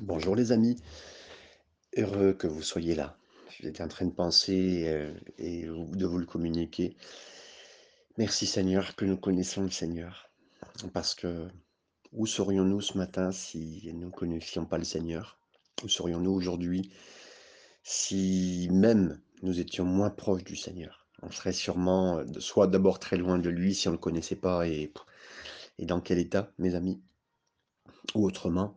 Bonjour les amis, heureux que vous soyez là. J'étais en train de penser euh, et de vous le communiquer. Merci Seigneur que nous connaissons le Seigneur. Parce que où serions-nous ce matin si nous ne connaissions pas le Seigneur? Où serions-nous aujourd'hui si même nous étions moins proches du Seigneur? On serait sûrement euh, soit d'abord très loin de lui si on ne le connaissait pas et, et dans quel état, mes amis? Ou autrement,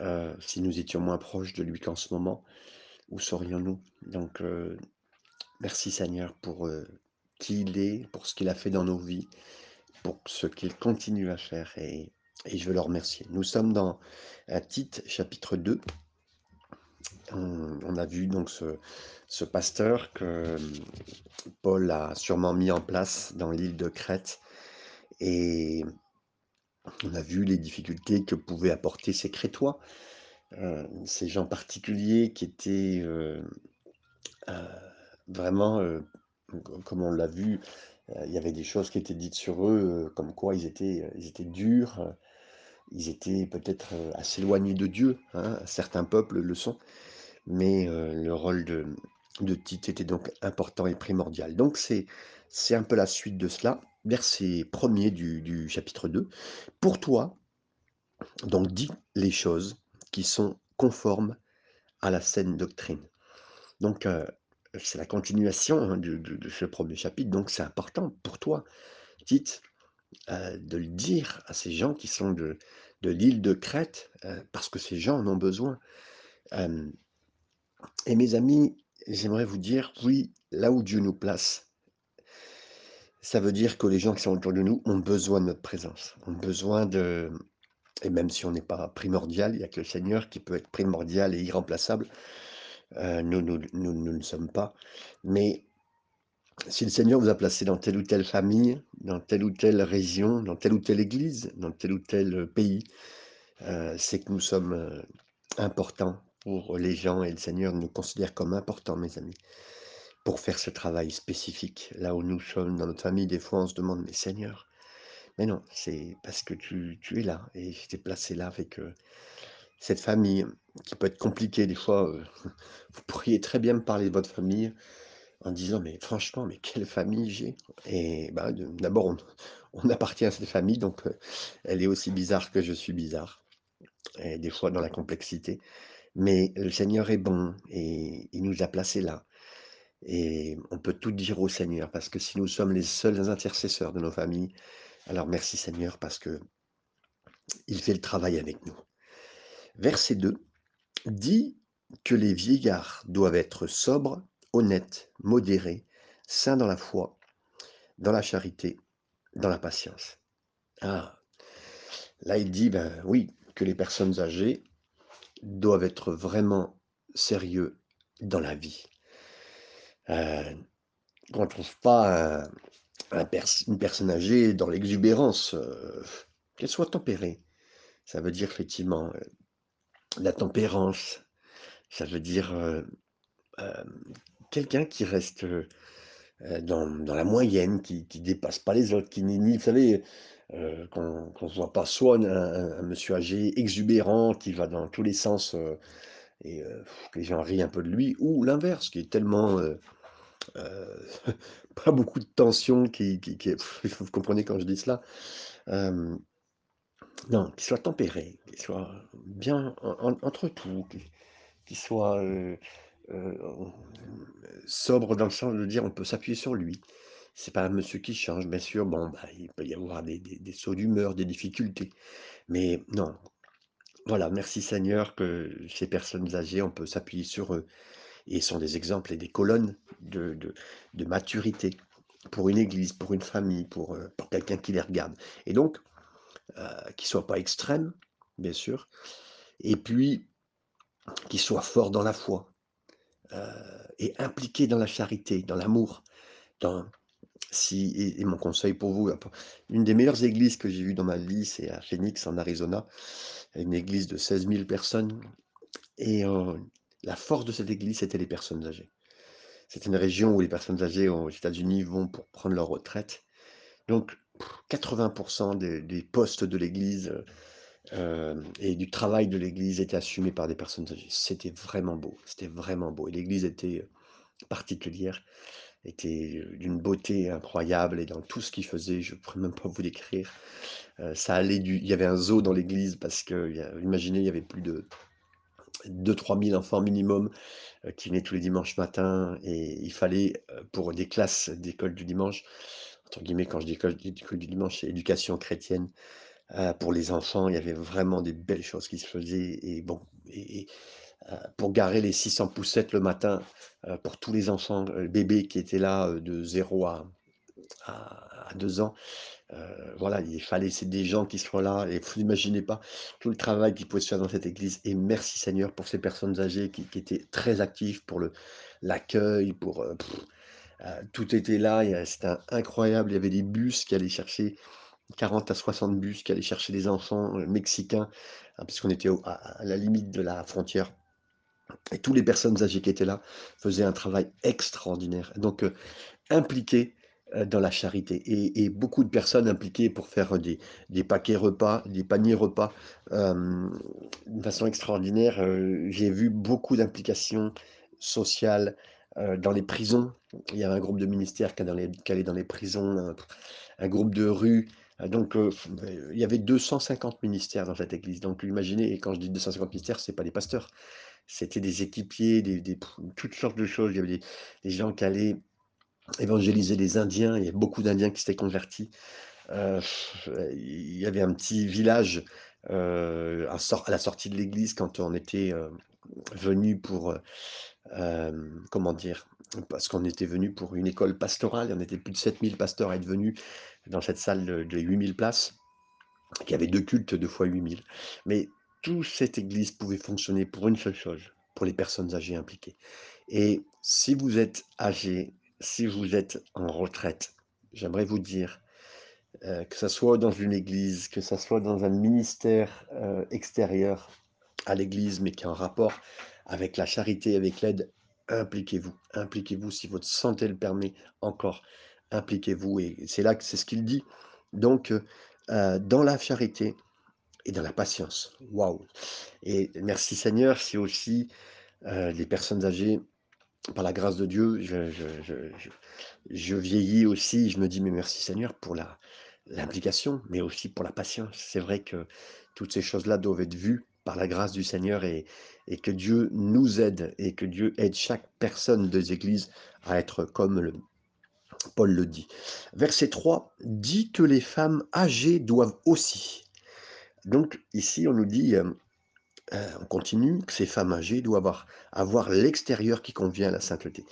euh, si nous étions moins proches de lui qu'en ce moment, où serions-nous? Donc, euh, Merci Seigneur pour euh, qui il est, pour ce qu'il a fait dans nos vies, pour ce qu'il continue à faire et, je veux le remercier. Nous sommes dans Tite chapitre 2. On, on a vu donc ce, ce pasteur que euh, Paul a sûrement mis en place dans l'île de Crète et on a vu les difficultés que pouvaient apporter ces Crétois, euh, ces gens particuliers qui étaient euh, euh, vraiment, comme on l'a vu, il y avait des choses qui étaient dites sur eux, comme quoi ils étaient, durs, ils étaient peut-être, assez éloignés de Dieu, hein, certains peuples le sont, mais le rôle de de Tite était donc important et primordial. Donc c'est un peu la suite de cela, verset premier du du chapitre 2. «Pour toi, donc dis les choses qui sont conformes à la saine doctrine». Donc heu, c'est la continuation, hein, de ce premier chapitre, donc c'est important pour toi, Tite, heu, de le dire à ces gens qui sont de l'île de Crète, heu, parce que ces gens en ont besoin. Et mes amis, j'aimerais vous dire, oui, là où Dieu nous place, ça veut dire que les gens qui sont autour de nous ont besoin de notre présence, ont besoin de et même si on n'est pas primordial, il y a que le Seigneur qui peut être primordial et irremplaçable. Heu, nous nous nous nous ne sommes pas. Mais si le Seigneur vous a placé dans telle ou telle famille, dans telle ou telle région, dans telle ou telle église, dans tel ou tel, pays, Heu, c'est que nous sommes, importants pour les gens et le Seigneur nous considère comme importants, mes amis, pour faire ce travail spécifique. Là où nous sommes dans notre famille, des fois, on se demande: «Mais Seigneur» mais non, c'est parce que tu es là et je t'ai placé là avec, heu, cette famille qui peut être compliquée des fois, heu, vous pourriez très bien me parler de votre famille en disant: «Mais franchement, mais quelle famille j'ai» et bah, d'abord on appartient à cette famille donc, heu, elle est aussi bizarre que je suis bizarre et des fois dans la complexité. Mais le Seigneur est bon et il nous a placés là et on peut tout dire au Seigneur parce que si nous sommes les seuls intercesseurs de nos familles, alors merci Seigneur parce que il fait le travail avec nous. Verset 2 dit que les vieillards doivent être sobres, honnêtes, modérés, saints dans la foi, dans la charité, dans la patience. Ah, là il dit, ben oui, que les personnes âgées doivent être vraiment sérieux dans la vie. Euh, qu'on ne trouve pas une personne âgée dans l'exubérance, heu, qu'elle soit tempérée. Ça veut dire effectivement, heu, la tempérance, ça veut dire, heu, hem, quelqu'un qui reste, dans la moyenne, qui qui dépasse pas les autres, qui n'est ni vous savez, qu'on qu'on soit pas soit un monsieur âgé exubérant qui va dans tous les sens, et que les gens rient un peu de lui ou l'inverse qui est tellement, pas beaucoup de tension qui qui qui vous comprenez quand je dis cela? Non, qu'il soit tempéré, qu'il soit bien en en entre tout, qu'il qu'il soit, sobre dans le sens de dire on peut s'appuyer sur lui. C'est pas un monsieur qui change, bien sûr, bon, bah, il peut y avoir des des sauts d'humeur, des difficultés, mais non, voilà, merci Seigneur que ces personnes âgées, on peut s'appuyer sur eux et sont des exemples et des colonnes de de maturité pour une église, pour une famille, pour, heu, pour quelqu'un qui les regarde et donc heu, qu'ils soient pas extrêmes, bien sûr, Et puis, qu'il soit fort dans la foi, heu et impliqué dans la charité, dans l'amour, si et et mon conseil pour vous, un une des meilleures églises que j'ai vues dans ma vie, c'est à Phoenix, en Arizona, une église de seize mille personnes et heu, la force de cette église, c'était les personnes âgées. C'est une région où les personnes âgées aux États-Unis vont pour prendre leur retraite. Donc 80 des des postes de l'église, hem et du travail de l'église était assumé par des personnes âgées. C'était vraiment beau, c'était vraiment beau et l'église était, particulière, était, d'une beauté incroyable et dans tout ce qu'ils faisaient, je pourrais même pas vous décrire. Ça allait du il y avait un zoo dans l'église parce qu'il a imaginez, il y avait plus de 2-3 000 enfants minimum, qui venaient tous les dimanches matins et il fallait, pour des classes d'école du dimanche, entre guillemets, quand je dis école du dimanche, c'est éducation chrétienne, pour les enfants, il y avait vraiment des belles choses qui se faisaient et bon et pour garer les 600 poussettes le matin, heu, pour tous les enfants, heu, bébés qui étaient là, de 0 à à à 2 ans, voilà, il fallait c'est des gens qui soient là et vous imaginez pas tout le travail qui pouvait se faire dans cette église. Et merci Seigneur pour ces personnes âgées qui étaient très actives pour l'accueil, pour, tout était là, c'était in incroyable, il y avait des bus qui allaient chercher 40 à 60 bus qui allaient chercher des enfants, mexicains, hein, parce qu'on était à la limite de la frontière et tous les personnes âgées qui étaient là faisaient un travail extraordinaire. Donc heu Impliqués, heu, dans la charité. Et beaucoup de personnes impliquées pour faire, des paquets repas, des paniers repas, hem, d'une façon extraordinaire, heu, j'ai vu beaucoup d'implications sociales, dans les prisons. Il y avait un groupe de ministères qui allait dans les prisons, un groupe de rue, donc il y avait 250 ministères dans cette église, donc imaginez et quand je dis 250 ministères, c'est pas des pasteurs, c'était des équipiers, des toutes sortes de choses. Il y avait des gens qui allaient évangéliser les Indiens, il y a beaucoup d'Indiens qui s'étaient convertis. Heu, il y avait un petit village, heu, à la sortie de l'église quand on était, heu, venus pour, comment dire? Parce qu'on était venus pour une école pastorale on était plus de 7 000 pasteurs à être venus dans cette salle de de 8 000 places, qui avait 2 cultes, 2 fois 8 000. Mais toute cette église pouvait fonctionner pour une seule chose, pour les personnes âgées impliquées. Et si vous êtes âgé, si vous êtes en retraite, j'aimerais vous dire, heu, que ça soit dans une église, que ça soit dans un ministère, heu, extérieur à l'église, mais qui a un rapport avec la charité, avec l'aide, impliquez-vous. Impliquez-vous si votre santé le permet encore, impliquez-vous et c'est là que c'est ce qu'il dit. Donc, heu, dans la charité et dans la patience. Waouh! Et merci Seigneur, si aussi, heu, les personnes âgées par la grâce de Dieu, je vieillis aussi, je me dis: «Mais merci Seigneur pour l'implication, mais aussi pour la patience». C'est vrai que toutes ces choses-là doivent être vues par la grâce du Seigneur et et que Dieu nous aide et que Dieu aide chaque personne des églises à être comme Paul le dit. Verset 3 dit que les femmes âgées doivent aussi. Donc ici, on nous dit, hem, heu, on continue, que ces femmes âgées doivent avoir l'extérieur qui convient à la sainteté.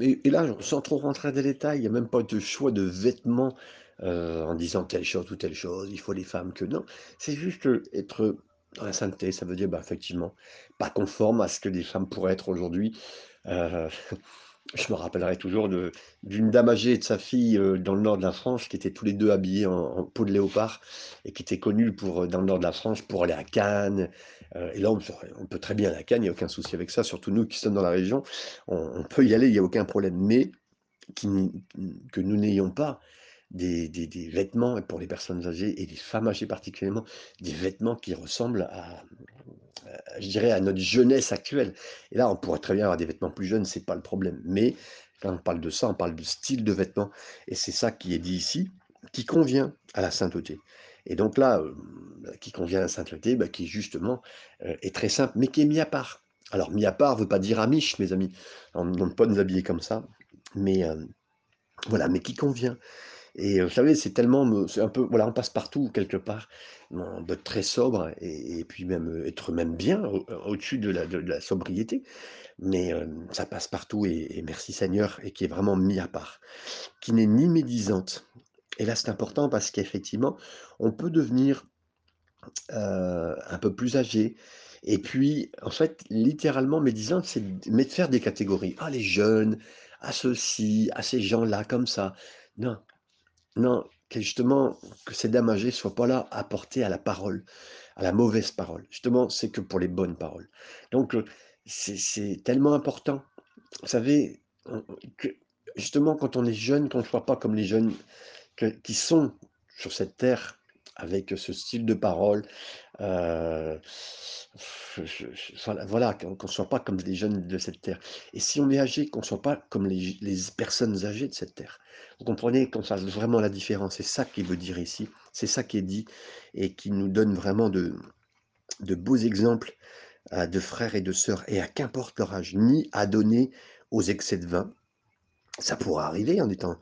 Et là, sans trop rentrer dans les détails, il y a même pas de choix de vêtements, heu, en disant telle chose ou telle chose, il faut les femmes que non. C'est juste, être dans la sainteté, ça veut dire, bah, effectivement, pas conforme à ce que les femmes pourraient être aujourd'hui. Je me rappellerai toujours d'une dame âgée et de sa fille, heu, dans le nord de la France, qui étaient tous les 2 habillés en en peau de léopard et qui étaient connus pour, heu, dans le nord de la France, pour aller à Cannes, heu et là, on peut très bien aller à Cannes, il y a aucun souci avec ça, surtout nous qui sommes dans la région, on peut y aller, il y a aucun problème. Mais que nous n'ayons pas des des des vêtements pour les personnes âgées et les femmes âgées particulièrement, des vêtements qui ressemblent à je dirais à notre jeunesse actuelle. Et là, on pourrait très bien avoir des vêtements plus jeunes, c'est pas le problème. Mais quand on parle de ça, on parle de style de vêtements. Et c'est ça qui est dit ici, qui convient à la sainteté. Et donc là, euh, qui convient à la sainteté, bah, qui justement euh, est très simple, mais qui est mis à part. Alors, mis à part ne veut pas dire amiche, mes amis. On ne demande pas nous habiller comme ça. Mais euh, voilà, mais qui convient. Et vous savez, c'est tellement me c'est un peu voilà, on passe partout quelque part, on être très sobre et et puis même, heu, être même bien au au-dessus de la de la sobriété. Mais ça passe partout et merci Seigneur et qui est vraiment mis à part, qui n'est ni médisante. Et là, c'est important parce qu'effectivement, on peut devenir, un peu plus âgé et puis, en fait, littéralement médisante, c'est de faire des catégories. «Ah les jeunes, ah ceux-ci, ah ces gens-là comme ça». Non, non, que justement, que ces dames âgées soient pas là à porter à la parole, à la mauvaise parole. Justement, c'est que pour les bonnes paroles. Donc, heu, c'est tellement important. Vous savez, que justement quand on est jeune, qu'on ne soit pas comme les jeunes qui sont sur cette terre avec ce style de parole, je voilà qu'on qu'on soit pas comme les jeunes de cette terre et si on est âgé, qu'on soit pas comme les personnes âgées de cette terre. Vous comprenez? Qu'on fasse vraiment la différence. C'est ça qu'il veut dire ici. C'est ça qui est dit et qui nous donne vraiment de de beaux exemples, heu, de frères et de sœurs et à qu'importe leur âge, ni à donner aux excès de vin. Ça pourra arriver en étant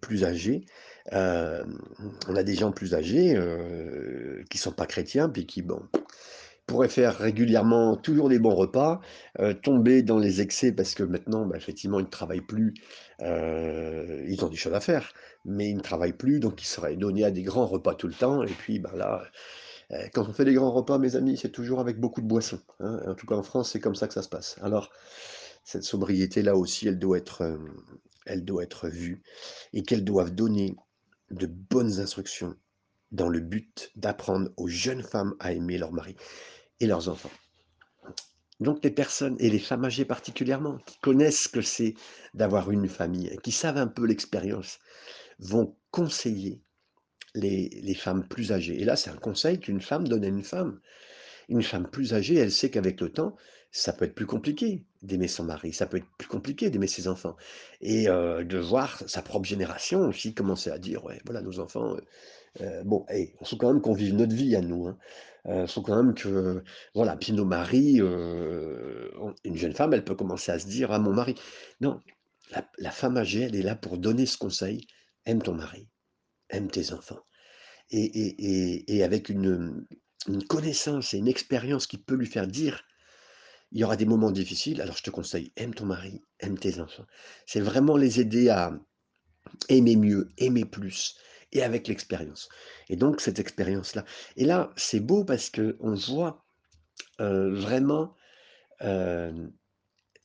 plus âgé. On a des gens plus âgés, qui sont pas chrétiens, puis qui, bon, pourraient faire régulièrement toujours des bons repas, tomber dans les excès parce que maintenant, bah, effectivement, ils ne travaillent plus, ils ont des choses à faire, mais ils ne travaillent plus, donc ils seraient donnés à des grands repas tout le temps et puis, bah, là, quand on fait des grands repas, mes amis, c'est toujours avec beaucoup de boissons, hein. En tout cas en France, c'est comme ça que ça se passe. Alors, cette sobriété-là aussi, elle doit être, elle doit être vue et qu'elles doivent donner de bonnes instructions dans le but d'apprendre aux jeunes femmes à aimer leur mari et leurs enfants. Donc les personnes et les femmes âgées particulièrement, qui connaissent ce que c'est d'avoir une famille, qui savent un peu l'expérience, vont conseiller les les femmes plus âgées et là, c'est un conseil qu'une femme donne à une femme. Une femme plus âgée, elle sait qu'avec le temps, ça peut être plus compliqué d'aimer son mari, ça peut être plus compliqué d'aimer ses enfants et de voir sa propre génération aussi commencer à dire: «Ouais, voilà, nos enfants, bon, hey, il faut quand même qu'on vive notre vie à nous, hein. Heu, faut quand même que voilà, puis nos maris, on une jeune femme, elle peut commencer à se dire: «Ah, mon mari» non, la femme âgée, elle est là pour donner ce conseil: «Aime ton mari, aime tes enfants» et avec une connaissance et une expérience qui peut lui faire dire: «Il y aura des moments difficiles, alors je te conseille, aime ton mari, aime tes enfants». C'est vraiment les aider à aimer mieux, aimer plus et avec l'expérience et donc cette expérience-là et là, c'est beau parce qu'on voit, heu, vraiment, hem,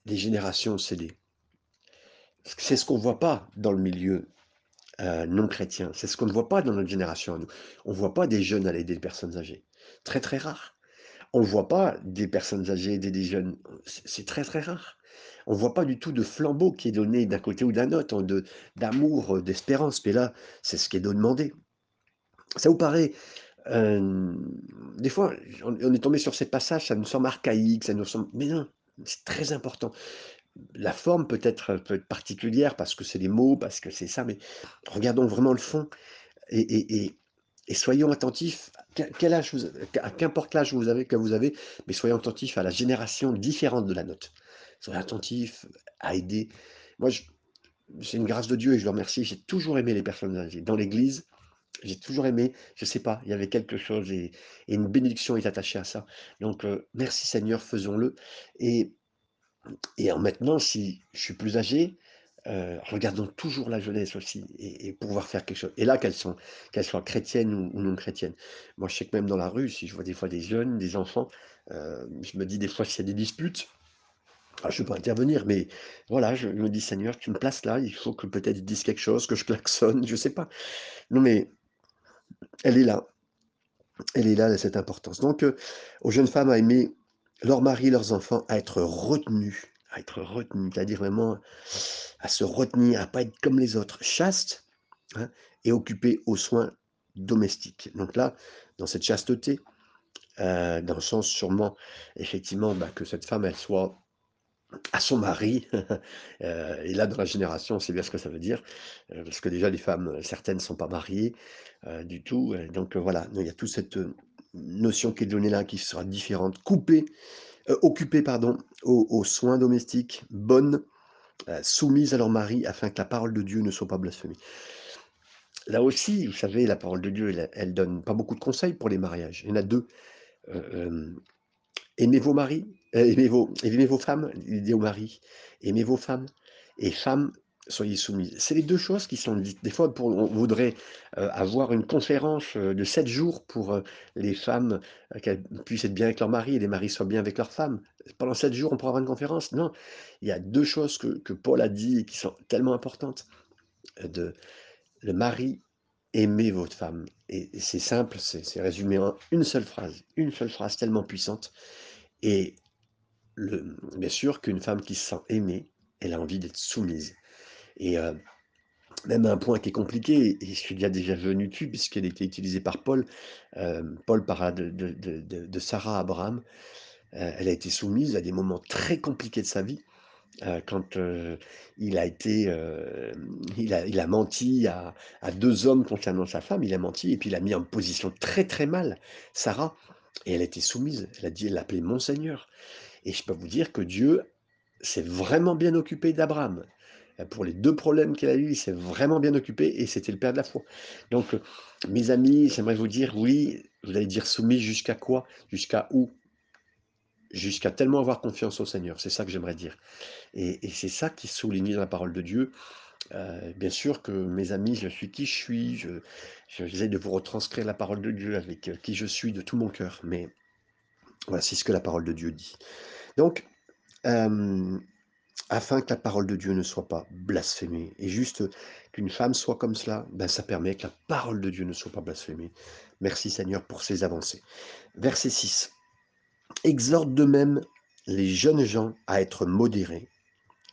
les générations s'aider. C'est ce qu'on voit pas dans le milieu, heu, non chrétien. C'est ce qu'on ne voit pas dans notre génération à nous. On voit pas des jeunes aller aider les personnes âgées. Très, très rare. On voit pas des personnes âgées des jeunes. C'est très, très rare. On voit pas du tout de flambeau qui est donné d'un côté ou d'un autre, d'amour, heu, d'espérance, mais là, c'est ce qui est demandé. Ça vous paraît, hem, des fois, on est tombé sur ces passages, ça nous semble archaïque, ça nous semble mais non, c'est très important. La forme peut être, peut être particulière parce que c'est les mots, parce que c'est ça, mais regardons vraiment le fond et et soyons attentifs, quel âge vous qu'importe l'âge que vous avez, mais soyons attentifs à la génération différente de la nôtre. Soyons attentifs à aider. Moi, c'est une grâce de Dieu et je le remercie, j'ai toujours aimé les personnes âgées. Dans l'église, j'ai toujours aimé, je sais pas, il y avait quelque chose et une bénédiction est attachée à ça. Donc heu, merci Seigneur, faisons-le et et en maintenant, si je suis plus âgé, heu, regardons toujours la jeunesse aussi et pouvoir faire quelque chose et là, qu'elles sont qu'elles soient chrétiennes ou non chrétiennes. Moi, je sais que même dans la rue, si je vois des fois des jeunes, des enfants, heu, je me dis des fois s'il y a des disputes, ah, je ne peux pas intervenir, mais voilà, je me dis: «Seigneur, tu me places là, il faut que peut-être ils disent quelque chose, que je klaxonne», je sais pas. Non, mais elle est là, elle est là, cette importance. Donc, heu, aux jeunes femmes à aimer leur mari, leurs enfants, à être retenues, à être retenues, c'est-à-dire vraiment à se retenir, à pas être comme les autres, chastes, hein, et occupées aux soins domestiques. Donc là, dans cette chasteté, heu, dans le sens sûrement, effectivement, bah, que cette femme, elle soit à son mari, heu, et là, dans la génération, on sait bien ce que ça veut dire, heu, parce que déjà les femmes, certaines ne sont pas mariées, du tout, donc voilà, il y a toute cette, notion qui est donnée là, qui sera différente, coupée, heu, occupée pardon, aux soins domestiques, bonnes, heu, soumises à leur mari afin que la parole de Dieu ne soit pas blasphémée. Là aussi, vous savez, la parole de Dieu, elle elle donne pas beaucoup de conseils pour les mariages. Il y en a 2, heu, hem Aimez vos maris, aimez vos aimez vos femmes, il dit au mari. Aimez vos femmes et femmes, soyez soumises. C'est les 2 choses qui sont dites. Des fois, on voudrait, heu, avoir une conférence, heu, de 7 jours pour, heu, les femmes, heu, qu'elles puissent être bien avec leur mari et les maris soient bien avec leurs femmes. Pendant 7 jours, on pourra avoir une conférence? Non, il y a 2 choses que que Paul a dit et qui sont tellement importantes, de le mari, aimez votre femme et c'est simple, c'est résumé en une seule phrase, une seule phrase tellement puissante et bien sûr qu'une femme qui se sent aimée, elle a envie d'être soumise et heu même un point qui est compliqué et je suis déjà venu dessus puisqu'elle était utilisée par Paul. Hem, Paul parla de Sarah Abraham. Heu, elle a été soumise à des moments très compliqués de sa vie, quand, il a été, il a il a menti à 2 hommes concernant sa femme, il a menti et puis il a mis en position très, très mal Sarah et elle a été soumise. Elle a dit elle l'a appelé «mon Seigneur» et je peux vous dire que Dieu s'est vraiment bien occupé d'Abraham. Heu, pour les 2 problèmes qu'il a eu, il s'est vraiment bien occupé et c'était le père de la foi. Donc, heu, mes amis, j'aimerais vous dire, oui, vous allez dire soumis jusqu'à quoi? Jusqu'à où? Jusqu'à tellement avoir confiance au Seigneur, c'est ça que j'aimerais dire et c'est ça qui est souligné dans la parole de Dieu. Heu, bien sûr que mes amis, je suis qui je suis, je je j'essaie de vous retranscrire la parole de Dieu avec, qui je suis de tout mon cœur, mais voilà, c'est ce que la parole de Dieu dit. Donc, afin que la parole de Dieu ne soit pas blasphémée et juste qu'une femme soit comme cela, ben, ça permet que la parole de Dieu ne soit pas blasphémée. Merci Seigneur pour ces avancées. Verset 6. Exhorte de même les jeunes gens à être modérés.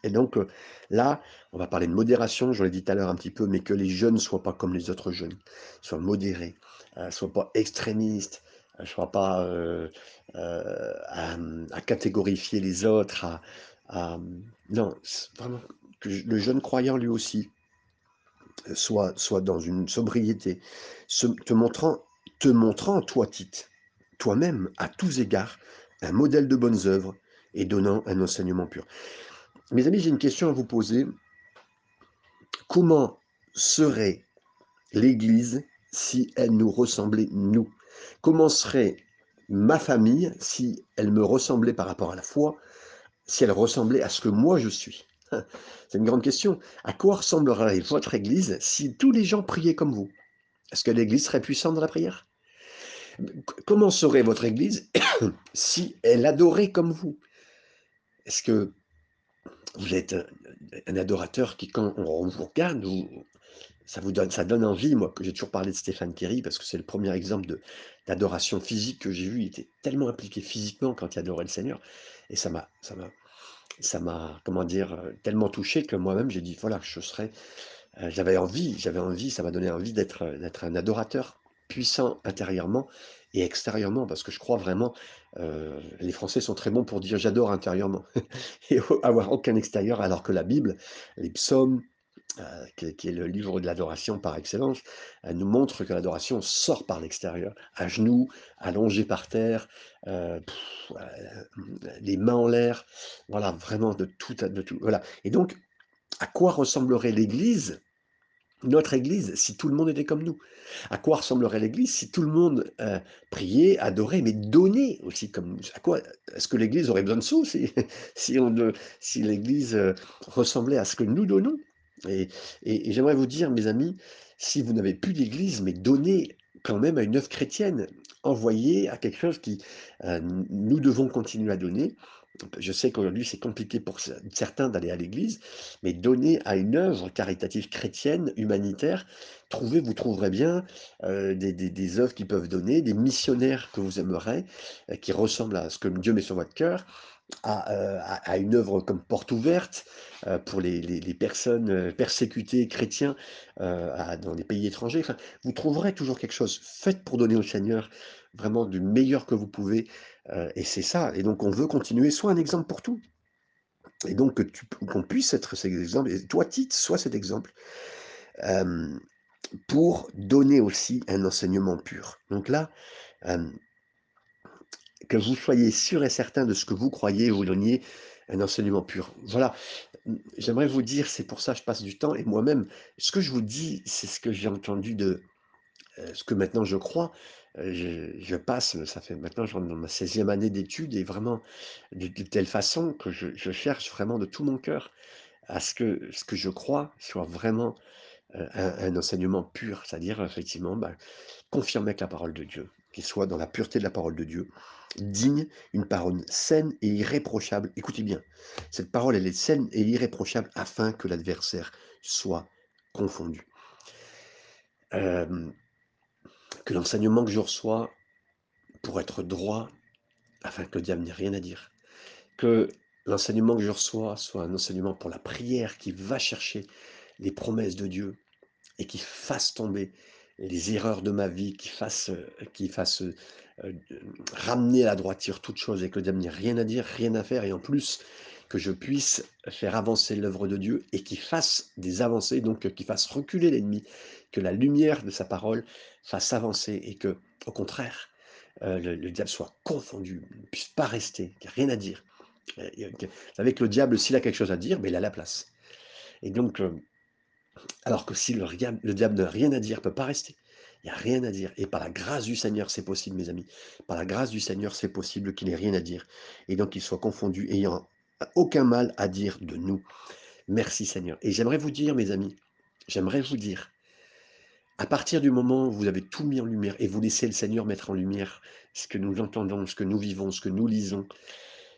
Et donc euh, là, on va parler de modération, je l'ai dit tout à l'heure un petit peu, mais que les jeunes ne soient pas comme les autres jeunes, soient modérés, ne soient pas extrémistes, ne soient pas euh, euh, à, à catégorifier les autres, à- non, c'est vraiment que le jeune croyant lui aussi euh, soit, soit dans une sobriété, te montrant, te montrant, toi, Tite, toi-même, à tous égards, un modèle de bonnes œuvres et donnant un enseignement pur. Mes amis, j'ai une question à vous poser. Comment serait l'Église si elle nous ressemblait, nous? Comment serait ma famille si elle me ressemblait par rapport à la foi, si elle ressemblait à ce que moi je suis. C'est une grande question. À quoi ressemblerait votre Église si tous les gens priaient comme vous? Est-ce que l'Église serait puissante dans la prière? Comment serait votre Église si elle adorait comme vous? Est-ce que vous êtes un, adorateur qui, quand on vous regarde, vous, ça vous donne, ça donne envie, moi, que j'ai toujours parlé de Stéphane Kerry, parce que c'est le premier exemple d'adoration physique que j'ai vu. Il était tellement impliqué physiquement quand il adorait le Seigneur. Et ça m'a, ça m'a, ça m'a, comment dire, euh, tellement touché que moi-même, j'ai dit, voilà, je serais, euh, j'avais envie, j'avais envie, ça m'a donné envie d'être, euh, d'être un adorateur puissant intérieurement et extérieurement, parce que je crois vraiment, les Français sont très bons pour dire j'adore intérieurement et avoir aucun extérieur, alors que la Bible, les psaumes, euh, qui, est, le livre de l'adoration par excellence, elle nous montre que l'adoration sort par l'extérieur, à genoux, allongé par terre, euh, euh, les mains en l'air, voilà, vraiment de tout, de tout, voilà. Et donc, à quoi ressemblerait l'Église notre Église, si tout le monde était comme nous, à quoi ressemblerait l'Église si tout le monde priait, adorait, mais donnait aussi comme nous? À quoi Est-ce que l'Église aurait besoin de sous si, si, l'Église ressemblait à ce que nous donnons? Et, j'aimerais vous dire, mes amis, si vous n'avez plus d'Église, mais donnez quand même à une œuvre chrétienne, envoyez à quelque chose qui euh, nous devons continuer à donner. Je sais qu'aujourd'hui, c'est compliqué pour certains d'aller à l'église, mais donner à une œuvre caritative chrétienne, humanitaire, trouvez, vous trouverez bien euh, des, œuvres qui peuvent donner, des missionnaires que vous aimerez, euh, qui ressemblent à ce que Dieu met sur votre cœur, à, euh, à, une œuvre comme porte ouverte euh, pour les, personnes euh, persécutées chrétiens dans les pays étrangers. Vous trouverez toujours quelque chose. Faites pour donner au Seigneur vraiment du meilleur que vous pouvez. et c'est ça. Et donc, on veut continuer. Sois un exemple pour tout. Et donc, qu'on puisse être cet exemple. Et toi, Tite, sois cet exemple. pour donner aussi un enseignement pur. Donc là, que vous soyez sûr et certain de ce que vous croyez, vous donniez un enseignement pur. Voilà, j'aimerais vous dire, c'est pour ça que je passe du temps, et moi-même, ce que je vous dis, c'est ce que j'ai entendu de euh, ce que maintenant je crois. Euh, je, passe, ça fait maintenant, je rentre dans ma 16e année d'études, et vraiment de, telle façon que je, cherche vraiment de tout mon cœur à ce que ce que je crois soit vraiment euh, un, un, enseignement pur, c'est-à-dire effectivement bah, confirmer avec la parole de Dieu, qu'il soit dans la pureté de la parole de Dieu, digne, une parole saine et irréprochable. Écoutez bien, cette parole, elle est saine et irréprochable afin que l'adversaire soit confondu. Euh, que l'enseignement que je reçois pour être droit, afin que le diable n'ait rien à dire. Que l'enseignement que je reçois soit un enseignement pour la prière qui va chercher les promesses de Dieu et qui fasse tomber les erreurs de ma vie, qui fasse, euh, qui fasse euh, euh, ramener à la droiture toute chose et que le diable n'ait rien à dire, rien à faire, et en plus que je puisse faire avancer l'œuvre de Dieu et qu'il fasse des avancées, donc qu'il fasse reculer l'ennemi, que la lumière de sa parole fasse avancer et que, au contraire, le, diable soit confondu, ne puisse pas rester, qu'il n'y rien à dire. Avec le diable, s'il a quelque chose à dire, mais il a la place. Et donc, alors que si le, le diable n'a rien à dire, ne peut pas rester. Il n'y a rien à dire. Et par la grâce du Seigneur, c'est possible, mes amis. Par la grâce du Seigneur, c'est possible qu'il n'ait rien à dire. Et donc qu'il soit confondu, ayant aucun mal à dire de nous. Merci Seigneur. Et j'aimerais vous dire, mes amis, j'aimerais vous dire, à partir du moment où vous avez tout mis en lumière et vous laissez le Seigneur mettre en lumière ce que nous entendons, ce que nous vivons, ce que nous lisons,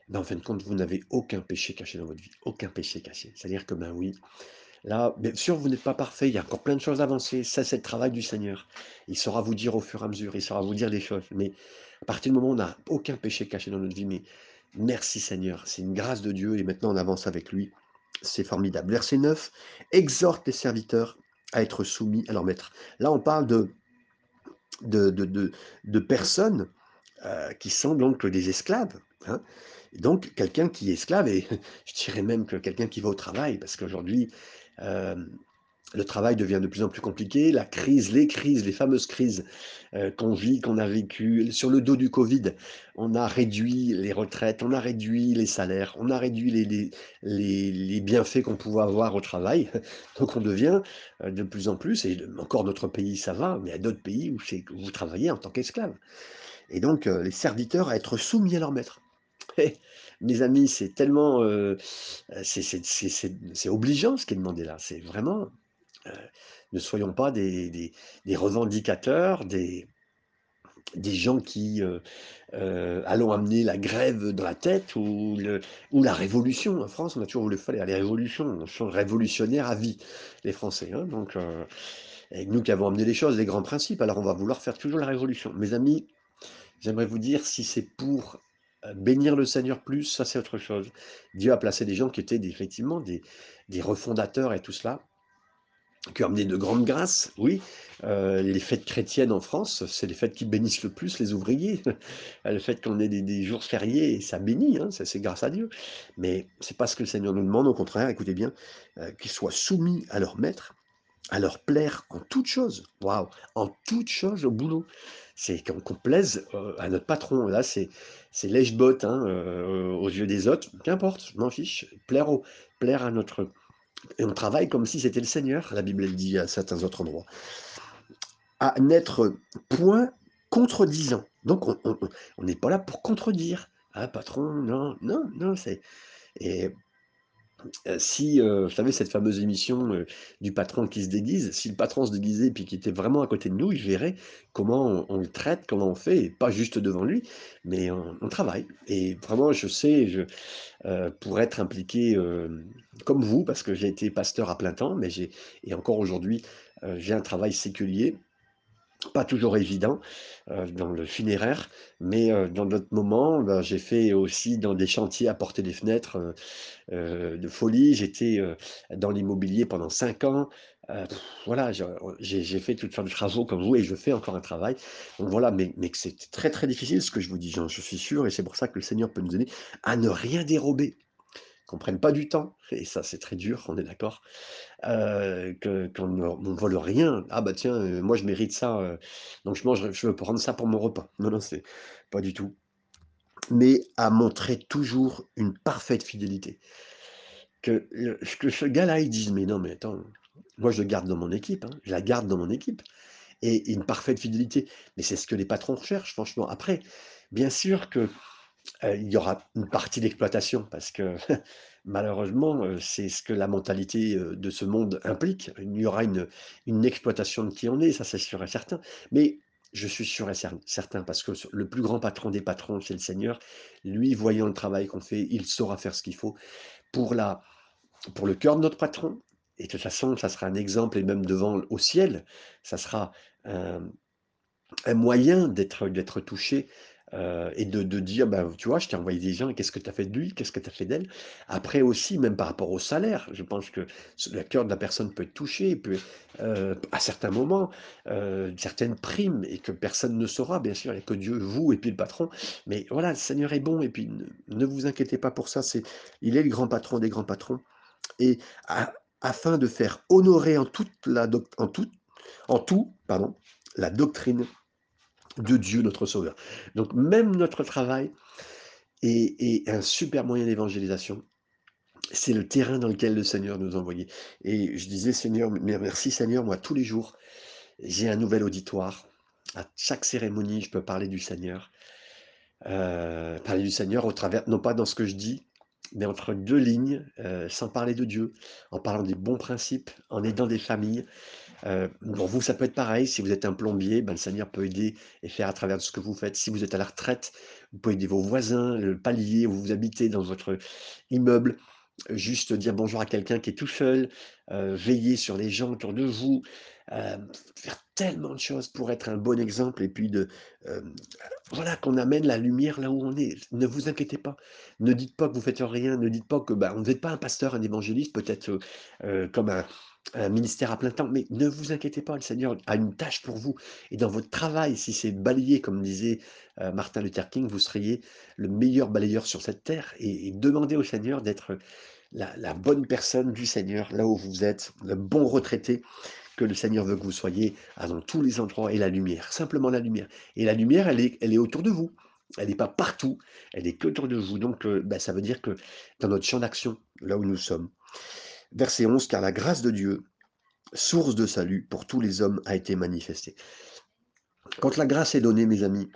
ben, en fin de compte, vous n'avez aucun péché caché dans votre vie. Aucun péché caché. C'est-à-dire que, ben oui, Là, bien sûr, vous n'êtes pas parfait, il y a encore plein de choses à avancer. Ça, c'est le travail du Seigneur. Il saura vous dire au fur et à mesure, il saura vous dire des choses. Mais à partir du moment où on n'a aucun péché caché dans notre vie, mais merci Seigneur, c'est une grâce de Dieu et maintenant on avance avec lui. C'est formidable. Verset 9, exhorte les serviteurs à être soumis à leur maître. Là, on parle de, de, de, personnes euh, qui sont donc des esclaves. Hein. donc, quelqu'un qui est esclave, et je dirais même que quelqu'un qui va au travail, parce qu'aujourd'hui, euh, le travail devient de plus en plus compliqué, la crise, les crises, les fameuses crises euh, qu'on vit, qu'on a vécues, sur le dos du Covid, on a réduit les retraites, on a réduit les salaires, on a réduit les, bienfaits qu'on pouvait avoir au travail. Donc on devient euh, de plus en plus, et encore notre pays ça va, mais il y a d'autres pays où, où vous travaillez en tant qu'esclave. Et donc les serviteurs à être soumis à leur maître. Mes amis, c'est tellement, euh, c'est obligeant ce qui est demandé là. C'est vraiment, euh, ne soyons pas des, revendicateurs, des, des gens qui euh, allons amener la grève dans la tête ou, la révolution. En France, on a toujours voulu faire les révolutions. On change révolutionnaire à vie, les Français. Hein. donc, nous qui avons amené les choses, les grands principes, alors on va vouloir faire toujours la révolution. Mes amis, j'aimerais vous dire, si c'est pour bénir le Seigneur plus, ça c'est autre chose. Dieu a placé des gens qui étaient effectivement des, des refondateurs et tout cela, qui ont amené de grandes grâces, oui. Euh, les fêtes chrétiennes en France, c'est les fêtes qui bénissent le plus les ouvriers. le fait qu'on ait des, jours fériés, ça bénit, hein, c'est grâce à Dieu. Mais c'est pas ce que le Seigneur nous demande, au contraire, écoutez bien, euh, qu'ils soient soumis à leur maître, à leur plaire en toutes choses. Waouh, en toutes choses au boulot c'est qu'on plaise euh, à notre patron. Là, c'est lèche-botte hein, euh, aux yeux des autres. Qu'importe, je m'en fiche. Plaire, au, plaire à notre. Et on travaille comme si c'était le Seigneur, la Bible dit à certains autres endroits. À n'être point contredisant. Donc, on n'est pas là pour contredire. Ah, patron, non, non, non, c'est. Si, vous savez, cette fameuse émission du patron qui se déguise, si le patron se déguisait puis qu'il était vraiment à côté de nous, il verrait comment on, le traite, comment on fait, et pas juste devant lui, mais on, travaille. Et vraiment, je sais, je, pour être impliqué comme vous, parce que j'ai été pasteur à plein temps, mais j'ai, et encore aujourd'hui, j'ai un travail séculier pas toujours évident euh, dans le funéraire, mais euh, dans d'autres moments, ben, j'ai fait aussi dans des chantiers à porter des fenêtres euh, de folie. J'étais dans l'immobilier pendant cinq ans. voilà, j'ai fait toutes sortes de travaux comme vous et je fais encore un travail. Donc voilà, mais, mais c'est très très difficile ce que je vous dis, je suis sûr, et c'est pour ça que le Seigneur peut nous aider à ne rien dérober qu'on prenne pas du temps, et ça c'est très dur, on est d'accord, qu'on ne vole rien. Ah bah tiens, moi je mérite ça, donc je mange, je veux prendre ça pour mon repas. Non, non, c'est pas du tout. Mais à montrer toujours une parfaite fidélité. Que, que ce gars-là, il dise, mais non, mais attends, moi je le garde dans mon équipe, hein, je la garde dans mon équipe, et une parfaite fidélité. Mais c'est ce que les patrons recherchent, franchement. Après, bien sûr que il y aura une partie d'exploitation parce que malheureusement, c'est ce que la mentalité de ce monde implique. Il y aura une, une exploitation de qui on est, ça c'est sûr et certain. Mais je suis sûr et certain parce que le plus grand patron des patrons, c'est le Seigneur. Lui, voyant le travail qu'on fait, il saura faire ce qu'il faut pour, la, pour le cœur de notre patron. Et de toute façon, ça sera un exemple, et même devant au ciel, ça sera un, un moyen d'être touché Heu et de dire: «Bah, tu vois, je t'ai envoyé des gens qu'est-ce que tu as fait de lui? Qu'est-ce que tu as fait d'elle?» après aussi, même par rapport au salaire, je pense que le cœur de la personne peut être touché, heu, à certains moments, heu, certaines primes et que personne ne saura, bien sûr, il y a que Dieu, vous et puis le patron. Mais voilà, le Seigneur est bon et puis ne vous inquiétez pas pour ça, c'est il est le grand patron des grands patrons et afin de faire honorer en toute la toute en tout, pardon, la doctrine de Dieu notre sauveur. Donc même notre travail est un super moyen d'évangélisation. C'est le terrain dans lequel le Seigneur nous a envoyés et je disais: «Seigneur, merci Seigneur, moi tous les jours, j'ai un nouvel auditoire. À chaque cérémonie, je peux parler du Seigneur». Heu, parler du Seigneur au travers non pas dans ce que je dis, mais entre 2 lignes, heu, sans parler de Dieu, en parlant des bons principes, en aidant des familles. Heu, pour vous, ça peut être pareil, si vous êtes un plombier, ben, le Seigneur peut aider et faire à travers ce que vous faites. Si vous êtes à la retraite, vous pouvez aider vos voisins, le palier où vous habitez dans votre immeuble, juste dire bonjour à quelqu'un qui est tout seul, heu, veiller sur les gens autour de vous, faire tellement de choses pour être un bon exemple et puis de, voilà, qu'on amène la lumière là où on est. Ne vous inquiétez pas. Ne dites pas que vous faites rien, ne dites pas que, bah, n'êtes pas un pasteur, un évangéliste, peut-être, comme un un ministère à plein temps, mais ne vous inquiétez pas, le Seigneur a une tâche pour vous. Et dans votre travail, si c'est balayer, comme disait, heu, Martin Luther King, vous seriez le meilleur balayeur sur cette terre. Et demandez au Seigneur d'être la bonne personne du Seigneur, là où vous êtes, le bon retraité que le Seigneur veut que vous soyez, dans tous les endroits. Et la lumière, simplement la lumière. Et la lumière, elle est elle est autour de vous. Elle n'est pas partout, elle est qu'autour de vous. Donc heu, bah, ça veut dire que dans notre champ d'action, là où nous sommes. Verset 11: «Car la grâce de Dieu, source de salut pour tous les hommes, a été manifestée». Quand la grâce est donnée, mes amis,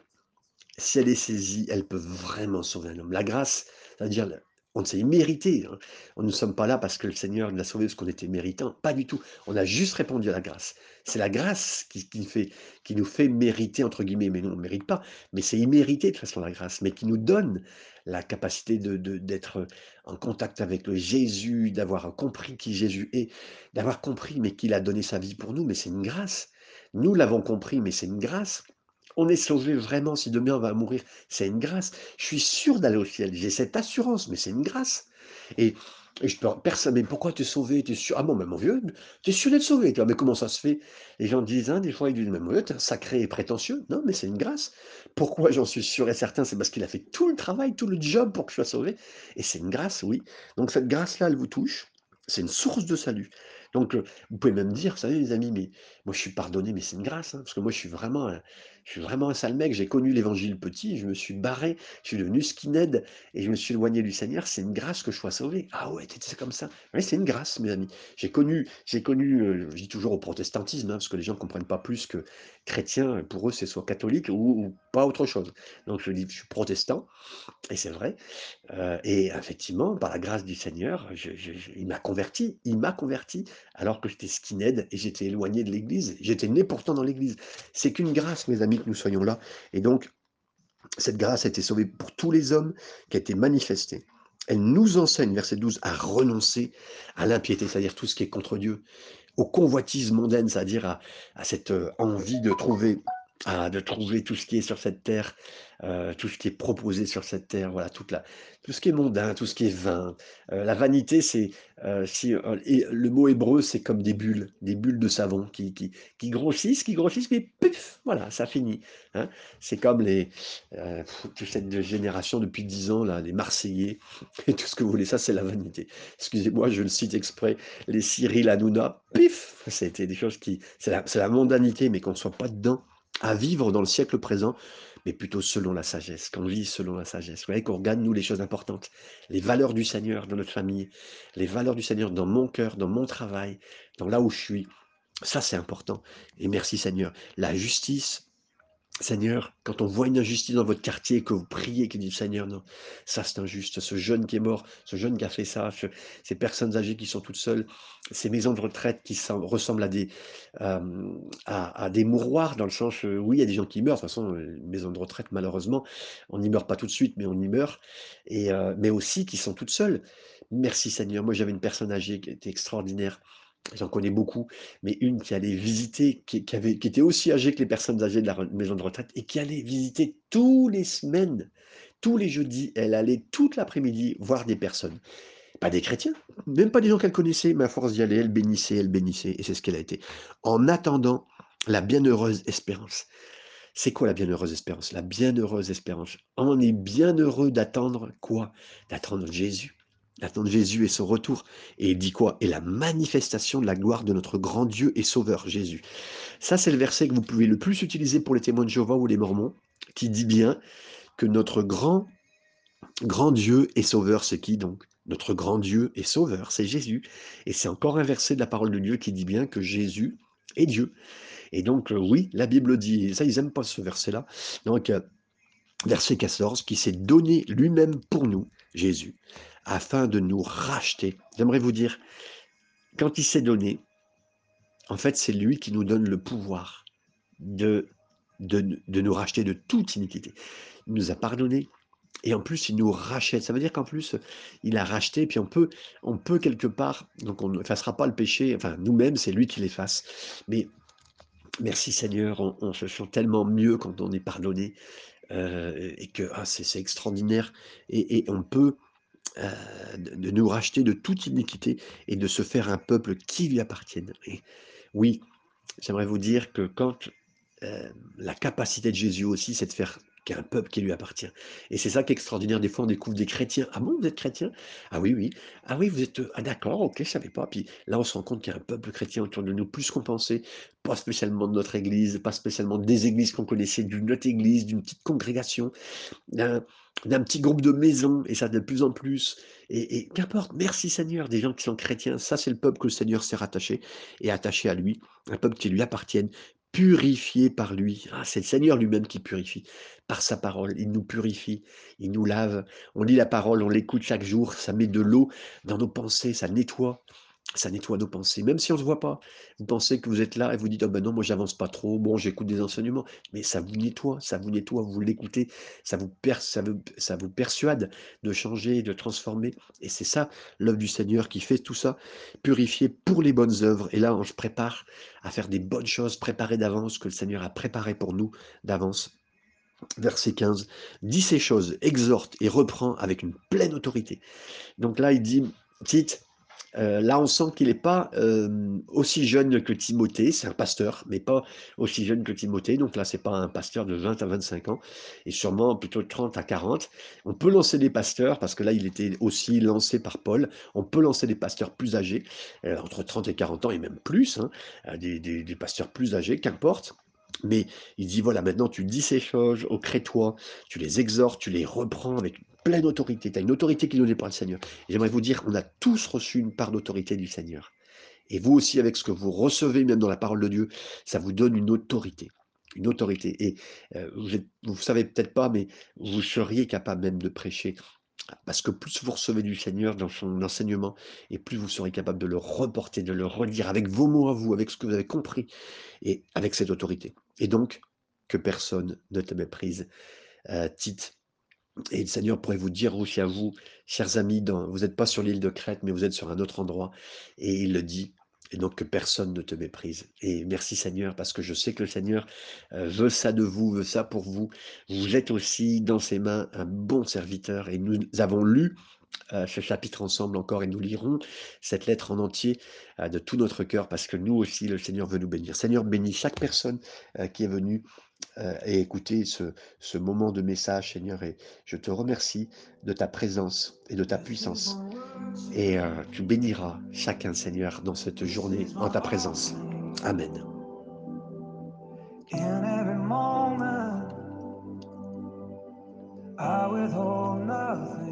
si elle est saisie, elle peut vraiment sauver un homme. La grâce, c'est-à-dire on s'est mérité, hein. On ne sommes pas là parce que le Seigneur nous a sauvés parce qu'on était méritants, pas du tout. On a juste répondu à la grâce. C'est la grâce qui nous fait «mériter» entre guillemets, mais nous on ne mérite pas, mais c'est immérité de façon la grâce, mais qui nous donne la capacité de de d'être, en contact avec le Jésus, d'avoir compris qui Jésus est, d'avoir compris, mais qu'il a donné sa vie pour nous, mais c'est une grâce. Nous l'avons compris, mais c'est une grâce. On est sauvé vraiment, si demain on va mourir, c'est une grâce. Je suis sûr d'aller au ciel, j'ai cette assurance, mais c'est une grâce et je peux personne «Mais pourquoi sauvé? Tu es sûr?» «Ah bon, mais mon vieux, tu es sûr d'être sauvé toi?» «Mais comment ça se fait?» les gens disent, hein, des fois, ils disent: «Mais mon vieux, tu es un sacré et prétentieux». Non, mais c'est une grâce. Pourquoi j'en suis sûr et certain? C'est parce qu'il a fait tout le travail, tout le job pour que je sois sauvé et c'est une grâce, oui. Donc cette grâce-là, elle vous touche, c'est une source de salut. Donc vous pouvez même dire: «Vous savez les amis, mais moi je suis pardonné, mais c'est une grâce, hein, parce que moi je suis vraiment un je suis vraiment un sale mec, j'ai connu l'évangile petit, je me suis barré, je suis devenu skinhead et je me suis éloigné du Seigneur, c'est une grâce que je sois sauvé». «Ah ouais, étais comme ça?» «Oui, c'est une grâce mes amis». J'ai connu j'ai connu, heu, je dis toujours au protestantisme, hein, parce que les gens ne comprennent pas plus que chrétien, pour eux, c'est soit catholique ou pas autre chose. Donc je dis: «Je suis protestant» et c'est vrai, heu et effectivement, par la grâce du Seigneur, il m'a converti il m'a converti alors que j'étais skinhead et j'étais éloigné de l'église. J'étais né pourtant dans l'église. C'est qu'une grâce, mes amis, que nous soyons là et donc cette grâce a été sauvée pour tous les hommes, qui a été manifestée. Elle nous enseigne, verset 12, à renoncer à l'impiété, c'est-à-dire tout ce qui est contre Dieu, aux convoitises mondaines, c'est-à-dire à cette, heu, envie de trouver ah, de trouver tout ce qui est sur cette terre, heu, tout ce qui est proposé sur cette terre, voilà, toute la tout ce qui est mondain, tout ce qui est vain. Heu, la vanité, c'est, heu, si, et le mot hébreu, c'est comme des bulles, des bulles de savon qui qui grossissent, qui grossissent, mais puf, voilà, ça finit, hein. C'est comme les, toute cette génération depuis 10 ans là, les marseillais et tout ce que vous voulez, ça c'est la vanité. Excusez-moi, je le cite exprès, les Cyril Hanouna, pif! Été des choses qui c'est la la mondanité, mais qu'on ne soit pas dedans à vivre dans le siècle présent, mais plutôt selon la sagesse, qu'on vit selon la sagesse. Vous voyez qu'on regarde, nous, les choses importantes, les valeurs du Seigneur dans notre famille, les valeurs du Seigneur dans mon cœur, dans mon travail, dans là où je suis. Ça, c'est important. Et merci Seigneur. La justice, Seigneur, quand on voit une injustice dans votre quartier, que vous priez, qui dit Seigneur, non, ça c'est injuste, ce jeune qui est mort, ce jeune qui a fait ça, ce- ces personnes âgées qui sont toutes seules, ces maisons de retraite qui sem- ressemblent à des, euh, à, des mouroirs, dans le sens, euh, oui, il y a des gens qui meurent, de toute façon, euh, maison de retraite, malheureusement, on n'y meurt pas tout de suite, mais on y meurt, et, euh, mais aussi qui sont toutes seules. Merci Seigneur, moi j'avais une personne âgée qui était extraordinaire, j'en connais beaucoup, mais une qui allait visiter, qui avait qui était aussi âgée que les personnes âgées de la maison de retraite et qui allait visiter tous les semaines, tous les jeudis, elle allait toute l'après-midi voir des personnes. Pas des chrétiens, même pas des gens qu'elle connaissait, mais à force d'y aller, elle bénissait, elle bénissait et c'est ce qu'elle a été. En attendant la bienheureuse espérance. C'est quoi la bienheureuse espérance? La bienheureuse espérance. On est bien heureux d'attendre quoi? D'attendre Jésus. D'attendre Jésus et son retour. Et il dit quoi? Et la manifestation de la gloire de notre grand Dieu et Sauveur Jésus. Ça, c'est le verset que vous pouvez le plus utiliser pour les témoins de Jéhovah ou les Mormons, qui dit bien que notre grand, grand Dieu et Sauveur, c'est qui donc? Notre grand Dieu et Sauveur, c'est Jésus. Et c'est encore un verset de la parole de Dieu qui dit bien que Jésus est Dieu. Et donc, euh, oui, la Bible dit, ça, ils n'aiment pas ce verset-là. Donc, euh, verset 14, qui s'est donné lui-même pour nous, Jésus, afin de nous racheter. J'aimerais vous dire, quand il s'est donné, en fait, c'est lui qui nous donne le pouvoir de, de, de nous racheter de toute iniquité. Il nous a pardonné, et en plus, il nous rachète. Ça veut dire qu'en plus, il a racheté, puis on peut, on peut quelque part, donc on n'effacera pas le péché, enfin nous-mêmes, c'est lui qui l'efface. Mais Merci Seigneur, on, se sent tellement mieux quand on est pardonné euh, et que ah, c'est extraordinaire et, on peut euh, de, nous racheter de toute iniquité et de se faire un peuple qui lui appartienne. Et oui, j'aimerais vous dire que quand euh, la capacité de Jésus aussi, c'est de faire qui est un peuple qui lui appartient. Et c'est ça qui est extraordinaire. Des fois, on découvre des chrétiens. Ah bon, vous êtes chrétien? Ah oui, oui. Ah oui, vous êtes. Ah d'accord, ok, je savais pas. Puis là, on se rend compte qu'il y a un peuple chrétien autour de nous, plus qu'on pensait. Pas spécialement de notre église, pas spécialement des églises qu'on connaissait, d'une autre église, d'une petite congrégation, d'un petit groupe de maisons, et ça de plus en plus. Et, et qu'importe, merci Seigneur, des gens qui sont chrétiens. Ça, c'est le peuple que le Seigneur s'est rattaché et attaché à lui. Un peuple qui lui appartienne, purifié par lui. Ah, c'est le Seigneur lui-même qui purifie par sa parole. Il nous purifie, il nous lave. On lit la parole, on l'écoute chaque jour, ça met de l'eau dans nos pensées, ça nettoie ça nettoie nos pensées, même si on ne se voit pas. Vous pensez que vous êtes là et vous dites, oh ben non, moi j'avance pas trop, bon, j'écoute des enseignements, mais ça vous nettoie, ça vous nettoie, vous l'écoutez, ça vous, ça, ça vous persuade de changer, de transformer, et c'est ça l'œuvre du Seigneur qui fait tout ça, purifier pour les bonnes œuvres, et là on se prépare à faire des bonnes choses, préparées d'avance, que le Seigneur a préparé pour nous d'avance. Verset 15, dit ces choses, exhorte et reprend avec une pleine autorité. Donc là, il dit, Tite, euh, là, on sent qu'il n'est pas euh, aussi jeune que Timothée, c'est un pasteur, mais pas aussi jeune que Timothée. Donc là, c'est pas un pasteur de 20 à 25 ans, et sûrement plutôt de 30 à 40. On peut lancer des pasteurs, parce que là, il était aussi lancé par Paul. On peut lancer des pasteurs plus âgés, euh, entre 30 et 40 ans, et même plus, hein, des, pasteurs plus âgés, qu'importe. Mais il dit, voilà, maintenant tu dis ces choses aux crétois, tu les exhortes, tu les reprends avec pleine autorité. Tu as une autorité qui est donnée par le Seigneur. J'aimerais vous dire, on a tous reçu une part d'autorité du Seigneur. Et vous aussi, avec ce que vous recevez même dans la parole de Dieu, ça vous donne une autorité. Une autorité. Et euh, vous ne savez peut-être pas, mais vous seriez capable même de prêcher. Parce que plus vous recevez du Seigneur dans son enseignement, et plus vous serez capable de le reporter, de le redire avec vos mots à vous, avec ce que vous avez compris, et avec cette autorité. Et donc, que personne ne te méprise. Euh, Tite et le Seigneur pourrait vous dire aussi à vous, chers amis, vous n'êtes pas sur l'île de Crète, mais vous êtes sur un autre endroit. Et il le dit, et donc que personne ne te méprise. Et merci Seigneur, parce que je sais que le Seigneur euh, veut ça de vous, veut ça pour vous. Vous êtes aussi dans ses mains un bon serviteur. Et nous avons lu euh, ce chapitre ensemble encore et nous lirons cette lettre en entier euh, de tout notre cœur parce que nous aussi le Seigneur veut nous bénir. Seigneur, bénis chaque personne qui est venue euh, et écouter ce, moment de message, Seigneur. Et je te remercie de ta présence et de ta puissance. Et euh, tu béniras chacun, Seigneur, dans cette journée, en ta présence. Amen.